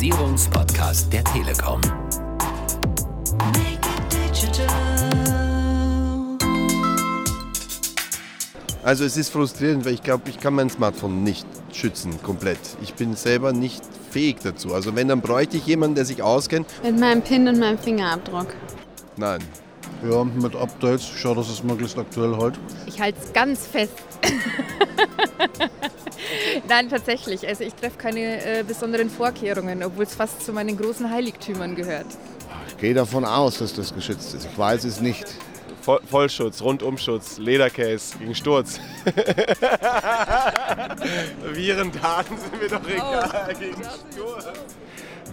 Digitalisierungspodcast der Telekom. Also es ist frustrierend, weil ich glaube, ich kann mein Smartphone nicht schützen komplett. Ich bin selber nicht fähig dazu. Also wenn, dann bräuchte ich jemanden, der sich auskennt. Mit meinem PIN und meinem Fingerabdruck. Nein. Ja, mit Updates. Ich schaue, dass es möglichst aktuell halt. Ich halte es ganz fest. Nein, tatsächlich. Also ich treffe keine äh, besonderen Vorkehrungen, obwohl es fast zu meinen großen Heiligtümern gehört. Ich gehe davon aus, dass das geschützt ist. Ich weiß es nicht. Voll, Vollschutz, Rundumschutz, Ledercase gegen Sturz. Virendaten sind mir doch egal gegen Sturz.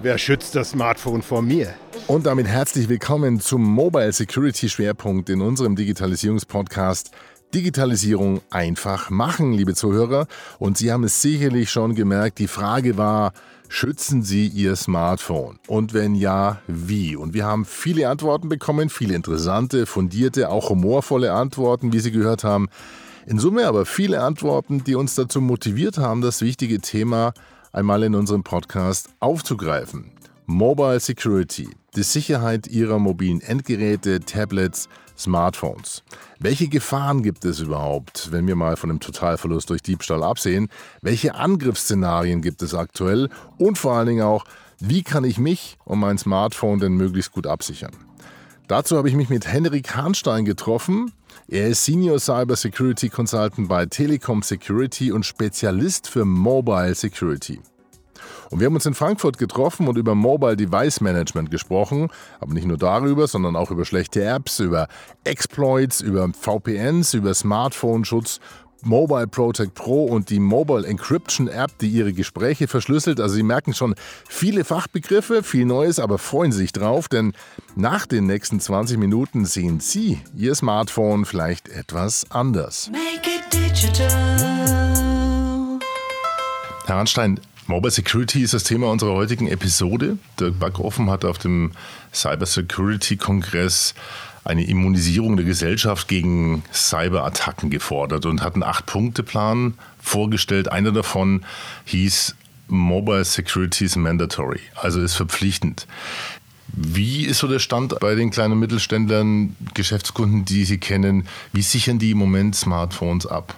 Wer schützt das Smartphone vor mir? Und damit herzlich willkommen zum Mobile Security Schwerpunkt in unserem Digitalisierungspodcast Digitalisierung einfach machen, liebe Zuhörer. Und Sie haben es sicherlich schon gemerkt, die Frage war, schützen Sie Ihr Smartphone? Und wenn ja, wie? Und wir haben viele Antworten bekommen, viele interessante, fundierte, auch humorvolle Antworten, wie Sie gehört haben. In Summe aber viele Antworten, die uns dazu motiviert haben, das wichtige Thema einmal in unserem Podcast aufzugreifen. Mobile Security, die Sicherheit Ihrer mobilen Endgeräte, Tablets, Smartphones. Welche Gefahren gibt es überhaupt, wenn wir mal von dem Totalverlust durch Diebstahl absehen? Welche Angriffsszenarien gibt es aktuell? Und vor allen Dingen auch, wie kann ich mich und mein Smartphone denn möglichst gut absichern? Dazu habe ich mich mit Henrik Hahnstein getroffen. Er ist Senior Cyber Security Consultant bei Telekom Security und Spezialist für Mobile Security. Und wir haben uns in Frankfurt getroffen und über Mobile Device Management gesprochen. Aber nicht nur darüber, sondern auch über schlechte Apps, über Exploits, über VPNs, über Smartphone-Schutz Mobile Protect Pro und die Mobile Encryption App, die Ihre Gespräche verschlüsselt. Also Sie merken schon viele Fachbegriffe, viel Neues, aber freuen Sie sich drauf, denn nach den nächsten 20 Minuten sehen Sie Ihr Smartphone vielleicht etwas anders. Herr Arnstein, Mobile Security ist das Thema unserer heutigen Episode. Der Backoffen hat auf dem Cyber Security Kongress eine Immunisierung der Gesellschaft gegen Cyberattacken gefordert und hat einen Acht-Punkte-Plan vorgestellt. Einer davon hieß Mobile Security is Mandatory, also ist verpflichtend. Wie ist so der Stand bei den kleinen Mittelständlern, Geschäftskunden, die Sie kennen? Wie sichern die im Moment Smartphones ab?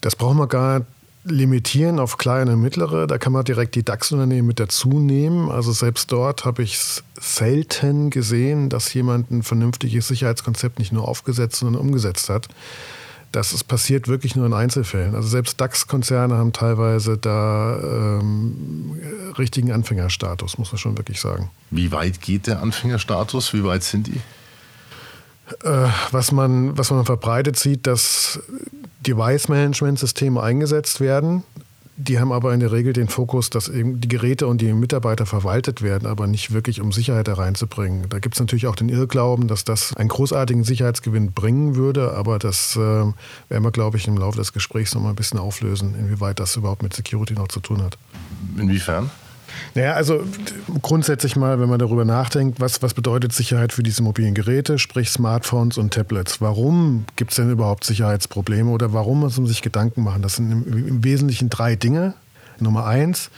Das brauchen wir gar limitieren auf kleine, mittlere. Da kann man direkt die DAX-Unternehmen mit dazu nehmen. Also selbst dort habe ich es selten gesehen, dass jemand ein vernünftiges Sicherheitskonzept nicht nur aufgesetzt, sondern umgesetzt hat. Das ist passiert wirklich nur in Einzelfällen. Also selbst DAX-Konzerne haben teilweise da ähm, richtigen Anfängerstatus, muss man schon wirklich sagen. Wie weit geht der Anfängerstatus? Wie weit sind die? Äh, was, man, was man verbreitet sieht, dass Device-Management-Systeme eingesetzt werden. Die haben aber in der Regel den Fokus, dass eben die Geräte und die Mitarbeiter verwaltet werden, aber nicht wirklich um Sicherheit da reinzubringen. Da gibt es natürlich auch den Irrglauben, dass das einen großartigen Sicherheitsgewinn bringen würde, aber das äh, werden wir, glaube ich, im Laufe des Gesprächs noch mal ein bisschen auflösen, inwieweit das überhaupt mit Security noch zu tun hat. Inwiefern? Naja, also grundsätzlich mal, wenn man darüber nachdenkt, was, was bedeutet Sicherheit für diese mobilen Geräte, sprich Smartphones und Tablets? Warum gibt es denn überhaupt Sicherheitsprobleme oder warum muss man sich Gedanken machen? Das sind im, im Wesentlichen drei Dinge. Nummer eins,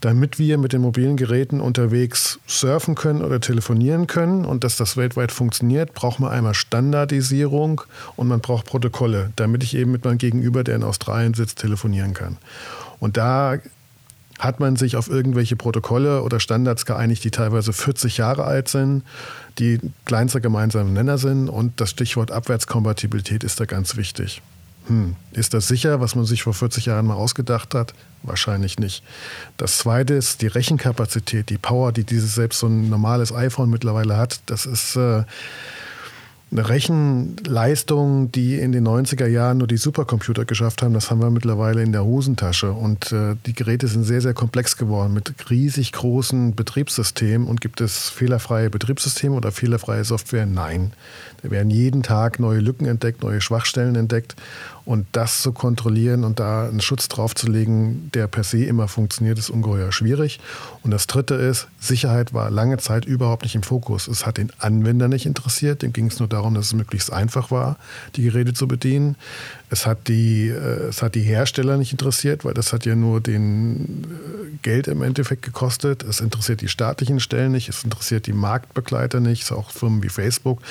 damit wir mit den mobilen Geräten unterwegs surfen können oder telefonieren können und dass das weltweit funktioniert, braucht man einmal Standardisierung und man braucht Protokolle, damit ich eben mit meinem Gegenüber, der in Australien sitzt, telefonieren kann. Und da hat man sich auf irgendwelche Protokolle oder Standards geeinigt, die teilweise 40 Jahre alt sind, die kleinster gemeinsamer Nenner sind und das Stichwort Abwärtskompatibilität ist da ganz wichtig. Hm, ist das sicher, was man sich vor 40 Jahren mal ausgedacht hat? Wahrscheinlich nicht. Das zweite ist die Rechenkapazität, die Power, die dieses selbst so ein normales iPhone mittlerweile hat. Das ist äh, eine Rechenleistung, die in den 90er Jahren nur die Supercomputer geschafft haben, das haben wir mittlerweile in der Hosentasche. Und äh, die Geräte sind sehr, sehr komplex geworden mit riesig großen Betriebssystemen. Und gibt es fehlerfreie Betriebssysteme oder fehlerfreie Software? Nein. Da werden jeden Tag neue Lücken entdeckt, neue Schwachstellen entdeckt. Und das zu kontrollieren und da einen Schutz draufzulegen, der per se immer funktioniert, ist ungeheuer schwierig. Und das Dritte ist, Sicherheit war lange Zeit überhaupt nicht im Fokus. Es hat den Anwender nicht interessiert. Dem ging es nur darum, dass es möglichst einfach war, die Geräte zu bedienen. Es hat die, äh, es hat die Hersteller nicht interessiert, weil das hat ja nur den äh, Geld im Endeffekt gekostet. Es interessiert die staatlichen Stellen nicht. Es interessiert die Marktbegleiter nicht. Auch Firmen wie Facebook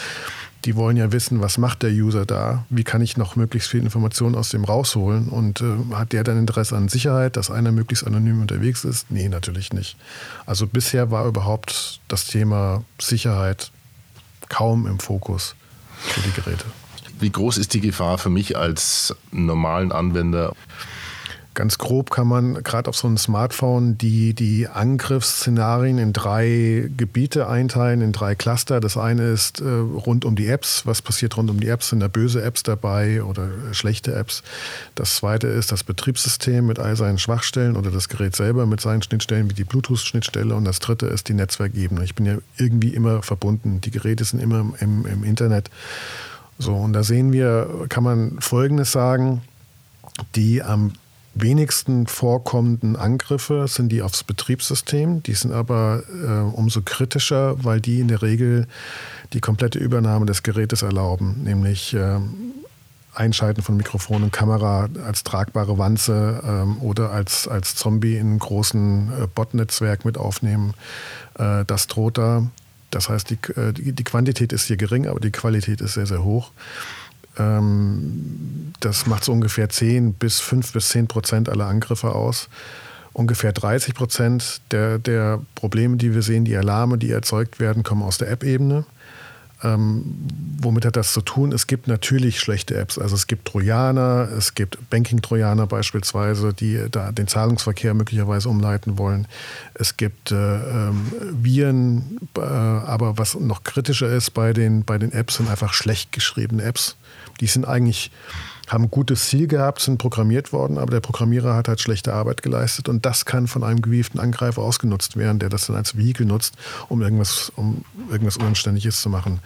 die wollen ja wissen, was macht der User da, wie kann ich noch möglichst viel Informationen aus dem rausholen und äh, hat der dann Interesse an Sicherheit, dass einer möglichst anonym unterwegs ist? Nee, natürlich nicht. Also bisher war überhaupt das Thema Sicherheit kaum im Fokus für die Geräte. Wie groß ist die Gefahr für mich als normalen Anwender? Ganz grob kann man gerade auf so einem Smartphone die, die Angriffsszenarien in drei Gebiete einteilen, in drei Cluster. Das eine ist äh, rund um die Apps. Was passiert rund um die Apps? Sind da böse Apps dabei oder schlechte Apps? Das zweite ist das Betriebssystem mit all seinen Schwachstellen oder das Gerät selber mit seinen Schnittstellen wie die Bluetooth-Schnittstelle. Und das dritte ist die Netzwerkebene. Ich bin ja irgendwie immer verbunden. Die Geräte sind immer im, im Internet. So, und da sehen wir, kann man Folgendes sagen. Die am wenigsten vorkommenden Angriffe sind die aufs Betriebssystem. Die sind aber äh, umso kritischer, weil die in der Regel die komplette Übernahme des Gerätes erlauben, nämlich äh, Einschalten von Mikrofon und Kamera als tragbare Wanze ähm, oder als, als Zombie in einem großen äh, Bot-Netzwerk mit aufnehmen. Äh, das droht da. Das heißt, die, äh, die, die Quantität ist hier gering, aber die Qualität ist sehr, sehr hoch. Ähm, das macht so ungefähr 10 bis 5 bis 10 Prozent aller Angriffe aus. Ungefähr 30 Prozent der, der Probleme, die wir sehen, die Alarme, die erzeugt werden, kommen aus der App-Ebene. Ähm, womit hat das zu tun? Es gibt natürlich schlechte Apps. Also es gibt Trojaner, es gibt Banking-Trojaner beispielsweise, die da den Zahlungsverkehr möglicherweise umleiten wollen. Es gibt äh, ähm, Viren, äh, aber was noch kritischer ist bei den, bei den Apps, sind einfach schlecht geschriebene Apps. Die sind eigentlich haben ein gutes Ziel gehabt, sind programmiert worden, aber der Programmierer hat halt schlechte Arbeit geleistet und das kann von einem gewieften Angreifer ausgenutzt werden, der das dann als Vehikel nutzt, um irgendwas, um irgendwas Unanständiges zu machen.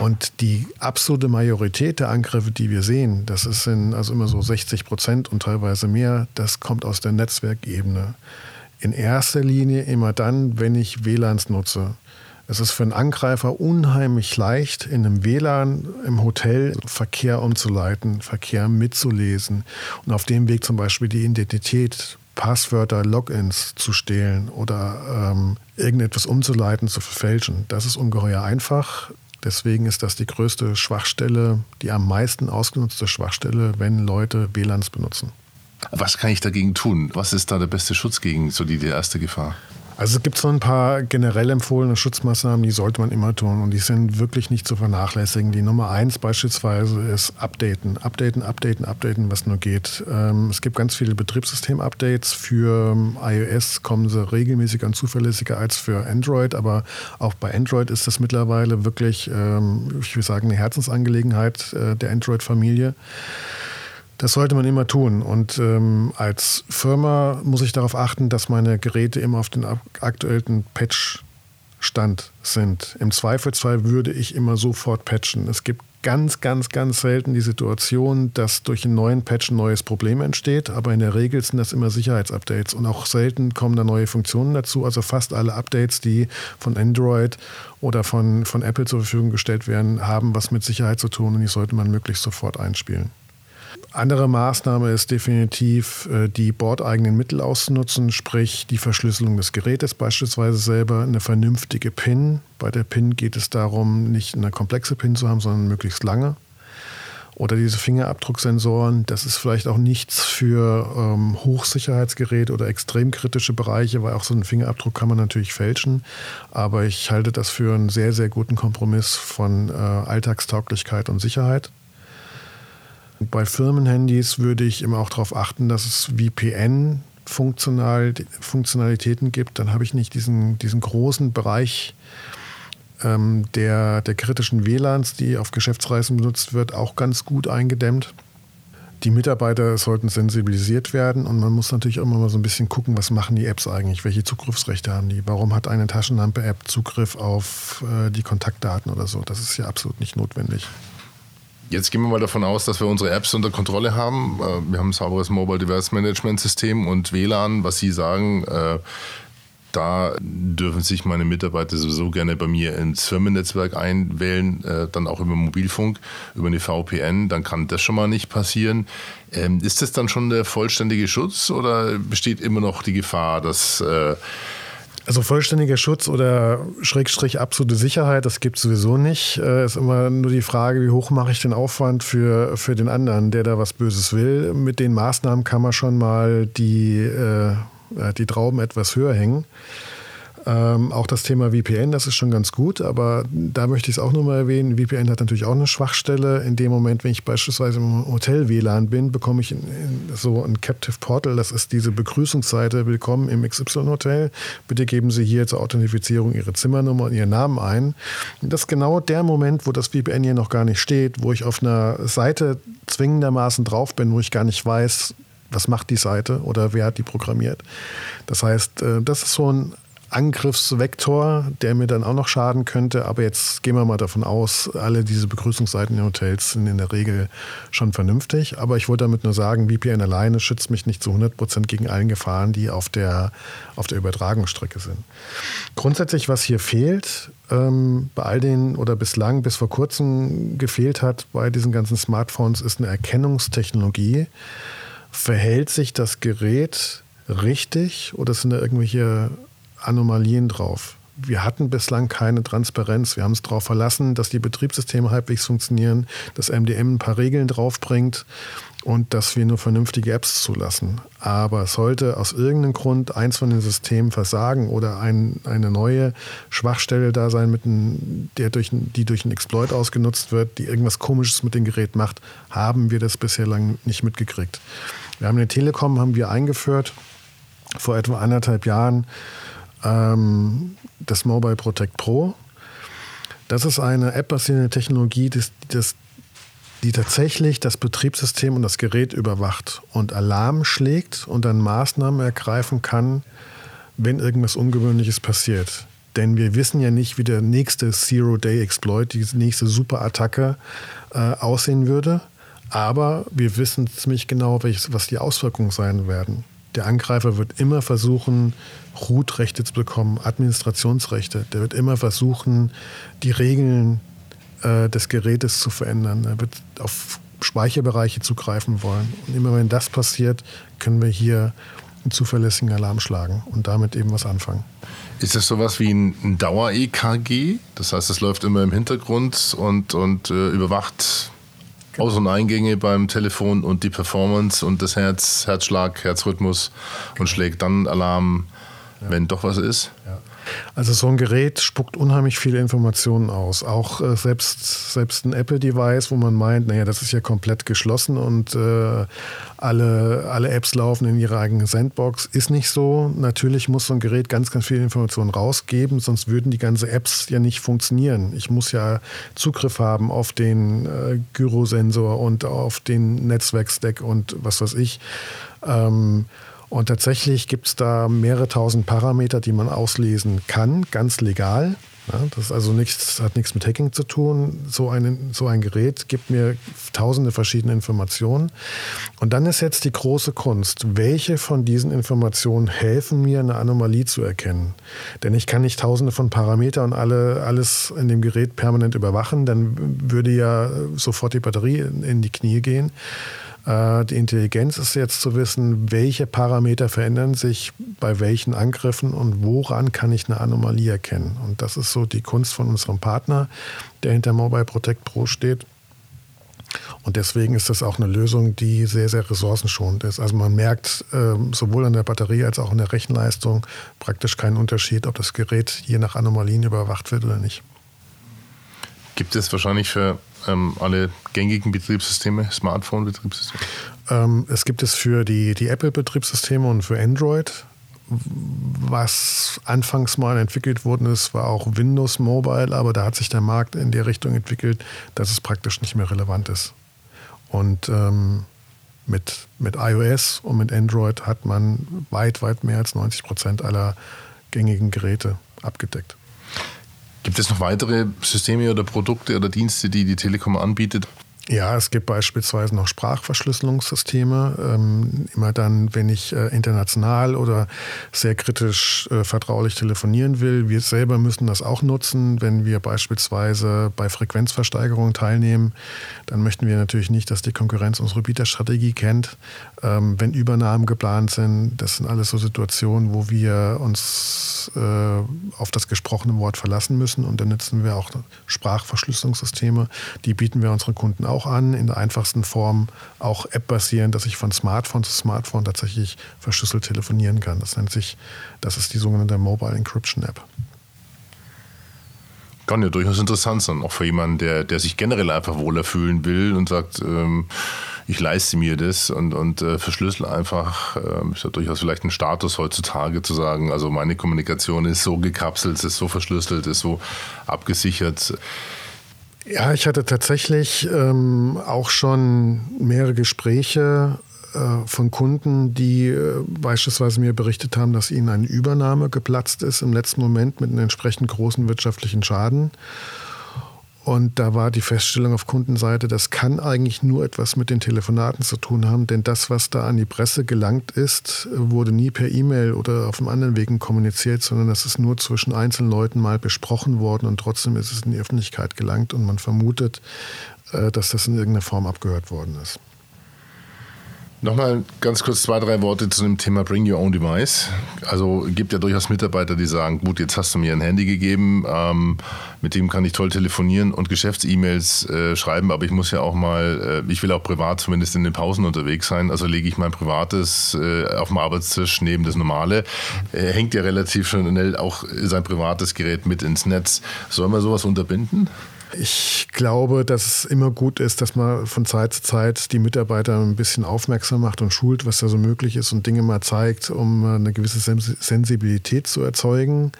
Und die absolute Majorität der Angriffe, die wir sehen, das in, also immer so 60 Prozent und teilweise mehr, das kommt aus der Netzwerkebene. In erster Linie immer dann, wenn ich WLANs nutze. Es ist für einen Angreifer unheimlich leicht, in einem WLAN im Hotel Verkehr umzuleiten, Verkehr mitzulesen und auf dem Weg zum Beispiel die Identität, Passwörter, Logins zu stehlen oder ähm, irgendetwas umzuleiten, zu verfälschen. Das ist ungeheuer einfach. Deswegen ist das die größte Schwachstelle, die am meisten ausgenutzte Schwachstelle, wenn Leute WLANs benutzen. Was kann ich dagegen tun? Was ist da der beste Schutz gegen so die, die erste Gefahr? Also es gibt so ein paar generell empfohlene Schutzmaßnahmen, die sollte man immer tun und die sind wirklich nicht zu vernachlässigen. Die Nummer eins beispielsweise ist Updaten. Updaten, updaten, updaten, was nur geht. Ähm, es gibt ganz viele Betriebssystem-Updates. Für iOS kommen sie regelmäßiger und zuverlässiger als für Android, aber auch bei Android ist das mittlerweile wirklich, ähm, ich will sagen, eine Herzensangelegenheit äh, der Android-Familie. Das sollte man immer tun. Und ähm, als Firma muss ich darauf achten, dass meine Geräte immer auf den aktuellen Patch-Stand sind. Im Zweifelsfall würde ich immer sofort patchen. Es gibt ganz, ganz, ganz selten die Situation, dass durch einen neuen Patch ein neues Problem entsteht. Aber in der Regel sind das immer Sicherheitsupdates. Und auch selten kommen da neue Funktionen dazu. Also fast alle Updates, die von Android oder von, von Apple zur Verfügung gestellt werden, haben was mit Sicherheit zu tun und die sollte man möglichst sofort einspielen. Andere Maßnahme ist definitiv, äh, die bordeigenen Mittel auszunutzen, sprich die Verschlüsselung des Gerätes beispielsweise selber, eine vernünftige PIN. Bei der PIN geht es darum, nicht eine komplexe PIN zu haben, sondern möglichst lange. Oder diese Fingerabdrucksensoren, das ist vielleicht auch nichts für ähm, Hochsicherheitsgeräte oder extrem kritische Bereiche, weil auch so einen Fingerabdruck kann man natürlich fälschen. Aber ich halte das für einen sehr, sehr guten Kompromiss von äh, Alltagstauglichkeit und Sicherheit. Bei Firmenhandys würde ich immer auch darauf achten, dass es VPN Funktional, Funktionalitäten gibt. Dann habe ich nicht diesen, diesen großen Bereich ähm, der, der kritischen WLANs, die auf Geschäftsreisen benutzt wird, auch ganz gut eingedämmt. Die Mitarbeiter sollten sensibilisiert werden und man muss natürlich immer mal so ein bisschen gucken, was machen die Apps eigentlich, welche Zugriffsrechte haben die, warum hat eine Taschenlampe-App Zugriff auf äh, die Kontaktdaten oder so. Das ist ja absolut nicht notwendig. Jetzt gehen wir mal davon aus, dass wir unsere Apps unter Kontrolle haben. Äh, wir haben ein sauberes Mobile Device Management System und WLAN, was Sie sagen. Äh, da dürfen sich meine Mitarbeiter sowieso gerne bei mir ins Firmennetzwerk einwählen, äh, dann auch über Mobilfunk, über eine VPN, dann kann das schon mal nicht passieren. Ähm, ist das dann schon der vollständige Schutz oder besteht immer noch die Gefahr, dass also vollständiger Schutz oder Schrägstrich absolute Sicherheit, das gibt es sowieso nicht. Es äh, ist immer nur die Frage, wie hoch mache ich den Aufwand für, für den anderen, der da was Böses will. Mit den Maßnahmen kann man schon mal die, äh, die Trauben etwas höher hängen. Ähm, auch das Thema VPN, das ist schon ganz gut, aber da möchte ich es auch nochmal erwähnen. VPN hat natürlich auch eine Schwachstelle. In dem Moment, wenn ich beispielsweise im Hotel WLAN bin, bekomme ich in, in so ein Captive Portal. Das ist diese Begrüßungsseite. Willkommen im XY Hotel. Bitte geben Sie hier zur Authentifizierung Ihre Zimmernummer und Ihren Namen ein. Das ist genau der Moment, wo das VPN hier noch gar nicht steht, wo ich auf einer Seite zwingendermaßen drauf bin, wo ich gar nicht weiß, was macht die Seite oder wer hat die programmiert. Das heißt, äh, das ist so ein Angriffsvektor, der mir dann auch noch schaden könnte. Aber jetzt gehen wir mal davon aus, alle diese Begrüßungsseiten in Hotels sind in der Regel schon vernünftig. Aber ich wollte damit nur sagen, VPN alleine schützt mich nicht zu 100 Prozent gegen allen Gefahren, die auf der, auf der Übertragungsstrecke sind. Grundsätzlich, was hier fehlt, ähm, bei all den oder bislang bis vor kurzem gefehlt hat bei diesen ganzen Smartphones, ist eine Erkennungstechnologie. Verhält sich das Gerät richtig oder sind da irgendwelche Anomalien drauf. Wir hatten bislang keine Transparenz. Wir haben es darauf verlassen, dass die Betriebssysteme halbwegs funktionieren, dass MDM ein paar Regeln draufbringt und dass wir nur vernünftige Apps zulassen. Aber sollte aus irgendeinem Grund eins von den Systemen versagen oder ein, eine neue Schwachstelle da sein, mit ein, der durch, die durch einen Exploit ausgenutzt wird, die irgendwas Komisches mit dem Gerät macht, haben wir das bisher lang nicht mitgekriegt. Wir haben eine Telekom haben wir eingeführt vor etwa anderthalb Jahren ähm, das Mobile Protect Pro. Das ist eine App-basierte Technologie, die, das, die tatsächlich das Betriebssystem und das Gerät überwacht und Alarm schlägt und dann Maßnahmen ergreifen kann, wenn irgendwas Ungewöhnliches passiert. Denn wir wissen ja nicht, wie der nächste Zero-Day-Exploit, die nächste Superattacke äh, aussehen würde. Aber wir wissen ziemlich genau, welches, was die Auswirkungen sein werden. Der Angreifer wird immer versuchen, Root-Rechte zu bekommen, Administrationsrechte. Der wird immer versuchen, die Regeln äh, des Gerätes zu verändern. Er wird auf Speicherbereiche zugreifen wollen. Und immer wenn das passiert, können wir hier einen zuverlässigen Alarm schlagen und damit eben was anfangen. Ist das sowas wie ein Dauer-EKG? Das heißt, es läuft immer im Hintergrund und, und äh, überwacht Aus- und Eingänge beim Telefon und die Performance und das Herz, Herzschlag, Herzrhythmus und schlägt dann Alarm, ja. wenn doch was ist. Ja. Also so ein Gerät spuckt unheimlich viele Informationen aus. Auch äh, selbst, selbst ein Apple-Device, wo man meint, naja, das ist ja komplett geschlossen und äh, alle, alle Apps laufen in ihrer eigenen Sandbox, ist nicht so. Natürlich muss so ein Gerät ganz, ganz viele Informationen rausgeben, sonst würden die ganzen Apps ja nicht funktionieren. Ich muss ja Zugriff haben auf den äh, Gyrosensor und auf den Netzwerkstack und was weiß ich. Ähm, und tatsächlich gibt es da mehrere tausend Parameter, die man auslesen kann, ganz legal. Ja, das also nichts, hat nichts mit Hacking zu tun. So, ein, so ein Gerät gibt mir tausende verschiedene Informationen. Und dann ist jetzt die große Kunst, welche von diesen Informationen helfen mir, eine Anomalie zu erkennen. Denn ich kann nicht tausende von Parametern und alle, alles in dem Gerät permanent überwachen, dann würde ja sofort die Batterie in die Knie gehen. Äh, die Intelligenz ist jetzt zu wissen, welche Parameter verändern sich bei welchen Angriffen und woran kann ich eine Anomalie erkennen. Und das ist so die Kunst von unserem Partner, der hinter Mobile Protect Pro steht. Und deswegen ist das auch eine Lösung, die sehr, sehr ressourcenschonend ist. Also man merkt ähm, sowohl an der Batterie als auch in der Rechenleistung praktisch keinen Unterschied, ob das Gerät je nach Anomalien überwacht wird oder nicht. Gibt es wahrscheinlich für ähm, alle gängigen Betriebssysteme, Smartphone-Betriebssysteme? Ähm, es gibt es für die, die Apple-Betriebssysteme und für Android. Was anfangs mal entwickelt worden ist, war auch Windows Mobile, aber da hat sich der Markt in der Richtung entwickelt, dass es praktisch nicht mehr relevant ist. Und ähm, mit, mit iOS und mit Android hat man weit, weit mehr als 90 Prozent aller gängigen Geräte abgedeckt. Gibt es noch weitere Systeme oder Produkte oder Dienste, die die Telekom anbietet? Ja, es gibt beispielsweise noch Sprachverschlüsselungssysteme. Ähm, immer dann, wenn ich äh, international oder sehr kritisch äh, vertraulich telefonieren will. Wir selber müssen das auch nutzen. Wenn wir beispielsweise bei Frequenzversteigerungen teilnehmen, dann möchten wir natürlich nicht, dass die Konkurrenz unsere Bieterstrategie kennt. Ähm, wenn Übernahmen geplant sind, das sind alles so Situationen, wo wir uns äh, auf das gesprochene Wort verlassen müssen. Und dann nutzen wir auch Sprachverschlüsselungssysteme. Die bieten wir unseren Kunden auch an, in der einfachsten Form, auch App-basierend, dass ich von Smartphone zu Smartphone tatsächlich verschlüsselt telefonieren kann. Das nennt sich, das ist die sogenannte Mobile Encryption App. Kann ja durchaus interessant sein, auch für jemanden, der, der sich generell einfach wohler fühlen will und sagt, ähm, ich leiste mir das und, und äh, verschlüssel einfach. Äh, ist ja durchaus vielleicht ein Status heutzutage zu sagen, also meine Kommunikation ist so gekapselt, ist so verschlüsselt, ist so abgesichert. Ja, ich hatte tatsächlich ähm, auch schon mehrere Gespräche äh, von Kunden, die äh, beispielsweise mir berichtet haben, dass ihnen eine Übernahme geplatzt ist im letzten Moment mit einem entsprechend großen wirtschaftlichen Schaden. Und da war die Feststellung auf Kundenseite, das kann eigentlich nur etwas mit den Telefonaten zu tun haben, denn das, was da an die Presse gelangt ist, wurde nie per E-Mail oder auf einem anderen Wegen kommuniziert, sondern das ist nur zwischen einzelnen Leuten mal besprochen worden und trotzdem ist es in die Öffentlichkeit gelangt und man vermutet, äh, dass das in irgendeiner Form abgehört worden ist. Nochmal ganz kurz zwei, drei Worte zu dem Thema Bring Your Own Device. Also gibt ja durchaus Mitarbeiter, die sagen, gut, jetzt hast du mir ein Handy gegeben, ähm, mit dem kann ich toll telefonieren und Geschäfts-E-Mails äh, schreiben, aber ich muss ja auch mal, äh, ich will auch privat zumindest in den Pausen unterwegs sein, also lege ich mein privates äh, auf dem Arbeitstisch neben das normale. hängt ja relativ schnell auch sein privates Gerät mit ins Netz. Soll man sowas unterbinden? Ich glaube, dass es immer gut ist, dass man von Zeit zu Zeit die Mitarbeiter ein bisschen aufmerksam macht und schult, was da so möglich ist und Dinge mal zeigt, um eine gewisse Sensibilität zu erzeugen.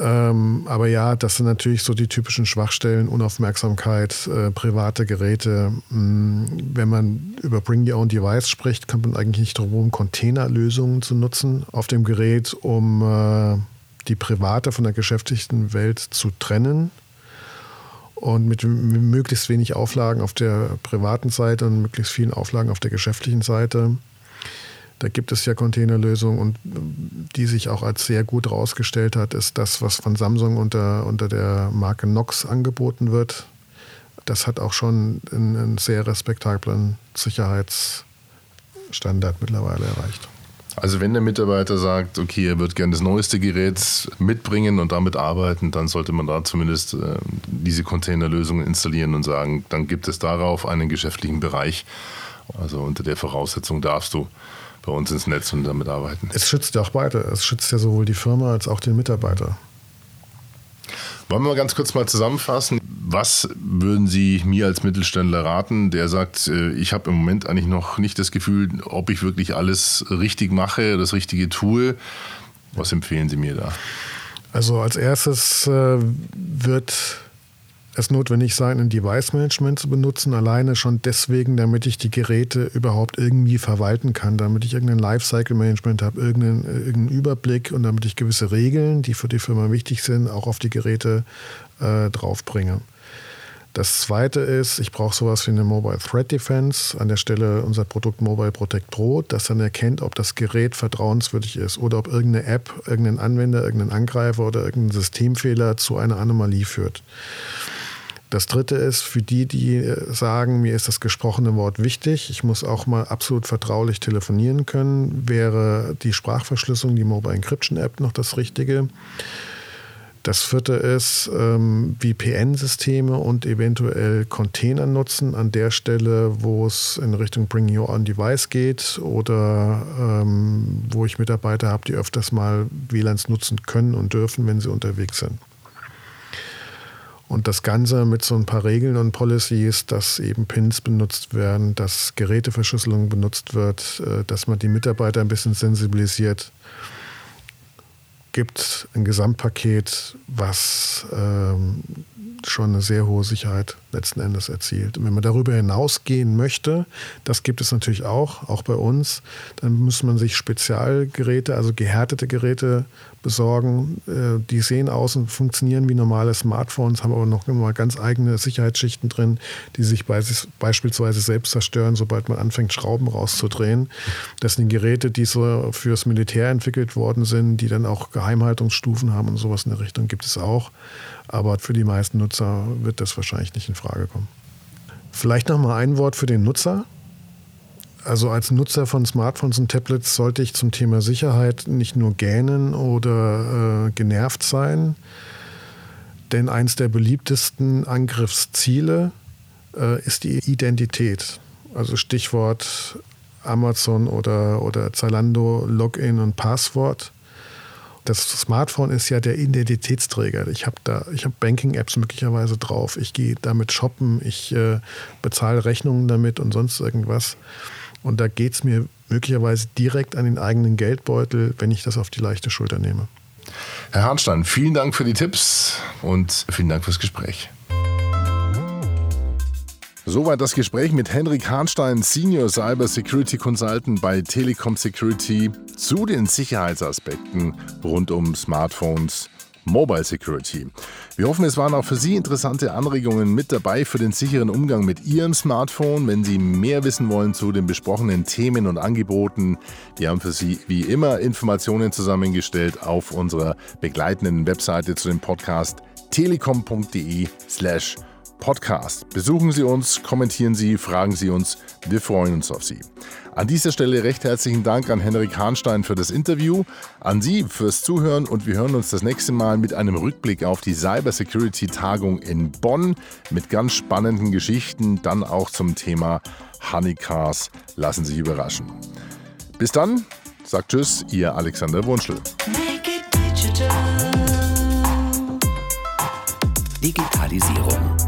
Ähm, aber ja, das sind natürlich so die typischen Schwachstellen, Unaufmerksamkeit, äh, private Geräte. Hm, wenn man über Bring Your Own Device spricht, kann man eigentlich nicht darum, Containerlösungen zu nutzen auf dem Gerät, um äh, die private von der geschäftlichen Welt zu trennen und mit, möglichst wenig Auflagen auf der privaten Seite und möglichst vielen Auflagen auf der geschäftlichen Seite. Da gibt es ja Containerlösungen und die sich auch als sehr gut herausgestellt hat, ist das, was von Samsung unter, unter der Marke Nox angeboten wird. Das hat auch schon einen sehr respektablen Sicherheitsstandard mittlerweile erreicht. Also wenn der Mitarbeiter sagt, okay, er wird gerne das neueste Gerät mitbringen und damit arbeiten, dann sollte man da zumindest äh, diese Containerlösungen installieren und sagen, dann gibt es darauf einen geschäftlichen Bereich. Also unter der Voraussetzung darfst du bei uns ins Netz und damit arbeiten. Es schützt ja auch beide. Es schützt ja sowohl die Firma als auch den Mitarbeiter. Wollen wir ganz kurz mal zusammenfassen? Was würden Sie mir als Mittelständler raten, der sagt, äh, ich habe im Moment eigentlich noch nicht das Gefühl, ob ich wirklich alles richtig mache, das Richtige tue? Was empfehlen Sie mir da? Also als erstes äh, wird es notwendig sein, ein Device-Management zu benutzen, alleine schon deswegen, damit ich die Geräte überhaupt irgendwie verwalten kann, damit ich irgendein Lifecycle-Management habe, irgendeinen, irgendeinen, Überblick und damit ich gewisse Regeln, die für die Firma wichtig sind, auch auf die Geräte äh, draufbringe. Das zweite ist, ich brauche sowas wie eine Mobile Threat Defense. An der Stelle unser Produkt Mobile Protect Pro, das dann erkennt, ob das Gerät vertrauenswürdig ist oder ob irgendeine App, irgendein Anwender, irgendein Angreifer oder irgendein Systemfehler zu einer Anomalie führt. Das dritte ist für die, die äh, sagen, mir ist das gesprochene Wort wichtig, ich muss auch mal absolut vertraulich telefonieren können, wäre die Sprachverschlüsselung, die Mobile Encryption App noch das Richtige. Das vierte ist ähm, VPN-Systeme und eventuell Container nutzen an der Stelle, wo es in Richtung Bring Your Own Device geht oder ähm, wo ich Mitarbeiter habe, die öfters mal WLANs nutzen können und dürfen, wenn sie unterwegs sind. Und das Ganze mit so ein paar Regeln und Policies, dass eben Pins benutzt werden, dass Geräteverschlüsselung benutzt wird, äh, dass man die Mitarbeiter ein bisschen sensibilisiert. gibt ein Gesamtpaket, was ähm, schon eine sehr hohe Sicherheit letzten Endes erzielt. Und wenn man darüber hinausgehen möchte, das gibt es natürlich auch, auch bei uns, dann muss man sich Spezialgeräte, also gehärtete Geräte besorgen. Äh, die sehen aus und funktionieren wie normale Smartphones, haben aber noch mal ganz eigene Sicherheitsschichten drin, die sich beispielsweise selbst zerstören, sobald man anfängt, Schrauben rauszudrehen. Das sind Geräte, die so fürs Militär entwickelt worden sind, die dann auch Geheimhaltungsstufen haben und sowas in der Richtung gibt es auch. Aber für die meisten Nutzer wird das wahrscheinlich nicht in Frage kommen. Vielleicht noch mal ein Wort für den Nutzer. Also als Nutzer von Smartphones und Tablets sollte ich zum Thema Sicherheit nicht nur gähnen oder äh, genervt sein, denn eines der beliebtesten Angriffsziele äh, ist die Identität. Also Stichwort Amazon oder, oder Zalando Login und Passwort das Smartphone ist ja der Identitätsträger. Ich habe da, ich habe Banking-Apps möglicherweise drauf. Ich gehe damit shoppen, ich äh, bezahle Rechnungen damit und sonst irgendwas. Und da geht es mir möglicherweise direkt an den eigenen Geldbeutel, wenn ich das auf die leichte Schulter nehme. Herr Harnstein, vielen Dank für die Tipps und vielen Dank fürs Gespräch. Soweit das Gespräch mit Henrik Hahnstein, Senior Cyber Security Consultant bei Telekom Security zu den Sicherheitsaspekten rund um Smartphones. Mobile Security. Wir hoffen, es waren auch für Sie interessante Anregungen mit dabei für den sicheren Umgang mit Ihrem Smartphone. Wenn Sie mehr wissen wollen zu den besprochenen Themen und Angeboten, wir haben für Sie wie immer Informationen zusammengestellt auf unserer begleitenden Webseite zu dem Podcast telekom.de slash Podcast. Besuchen Sie uns, kommentieren Sie, fragen Sie uns. Wir freuen uns auf Sie. An dieser Stelle recht herzlichen Dank an Henrik Hahnstein für das Interview, an Sie fürs Zuhören und wir hören uns das nächste Mal mit einem Rückblick auf die Cybersecurity-Tagung in Bonn mit ganz spannenden Geschichten, dann auch zum Thema Honeycars. Lassen Sie sich überraschen. Bis dann, sagt Tschüss, Ihr Alexander Wunschel. Digitalisierung